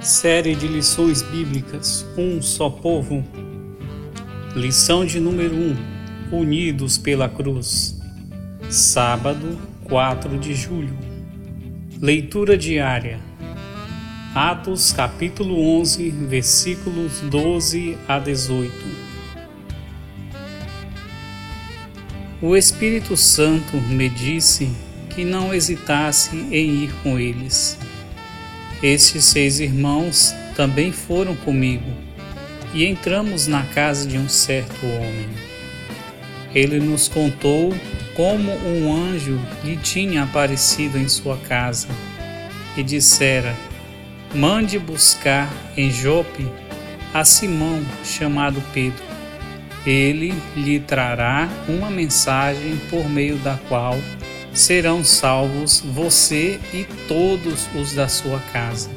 Série de lições bíblicas Um só povo. Lição de número 1: Unidos pela cruz. Sábado, 4 de julho. Leitura diária. Atos capítulo 11, versículos 12 a 18. O Espírito Santo me disse que não hesitasse em ir com eles estes seis irmãos também foram comigo, e entramos na casa de um certo homem. Ele nos contou como um anjo lhe tinha aparecido em sua casa e dissera: Mande buscar em Jope a Simão, chamado Pedro. Ele lhe trará uma mensagem por meio da qual serão salvos você e todos os da sua casa.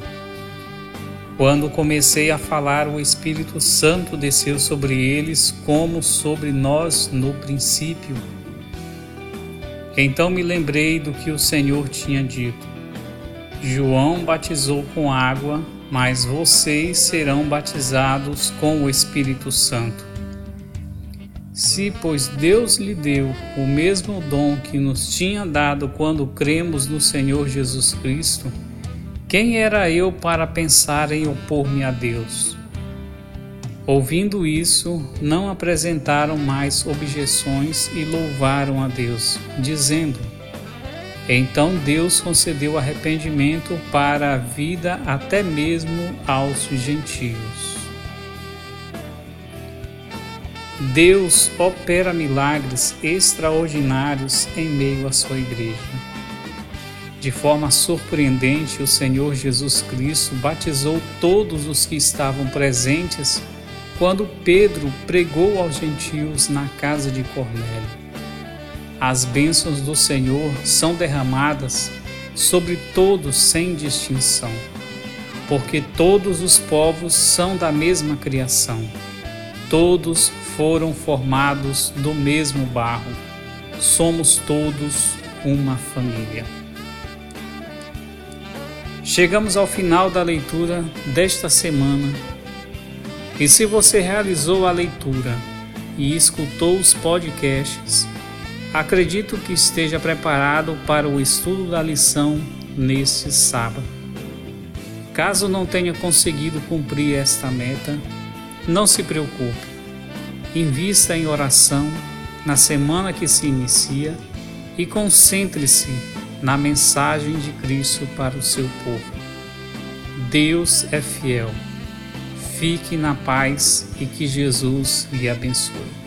Quando comecei a falar, o Espírito Santo desceu sobre eles como sobre nós no princípio. Então me lembrei do que o Senhor tinha dito. João batizou com água, mas vocês serão batizados com o Espírito Santo. Se, pois, Deus lhe deu o mesmo dom que nos tinha dado quando cremos no Senhor Jesus Cristo, quem era eu para pensar em opor-me a Deus? Ouvindo isso, não apresentaram mais objeções e louvaram a Deus, dizendo: Então Deus concedeu arrependimento para a vida até mesmo aos gentios. Deus opera milagres extraordinários em meio à sua igreja. De forma surpreendente, o Senhor Jesus Cristo batizou todos os que estavam presentes quando Pedro pregou aos gentios na casa de Cornélio. As bênçãos do Senhor são derramadas sobre todos sem distinção, porque todos os povos são da mesma criação. Todos foram formados do mesmo barro. Somos todos uma família. Chegamos ao final da leitura desta semana. E se você realizou a leitura e escutou os podcasts, acredito que esteja preparado para o estudo da lição neste sábado. Caso não tenha conseguido cumprir esta meta, não se preocupe invista em oração na semana que se inicia e concentre-se na mensagem de Cristo para o seu povo. Deus é fiel. Fique na paz e que Jesus lhe abençoe.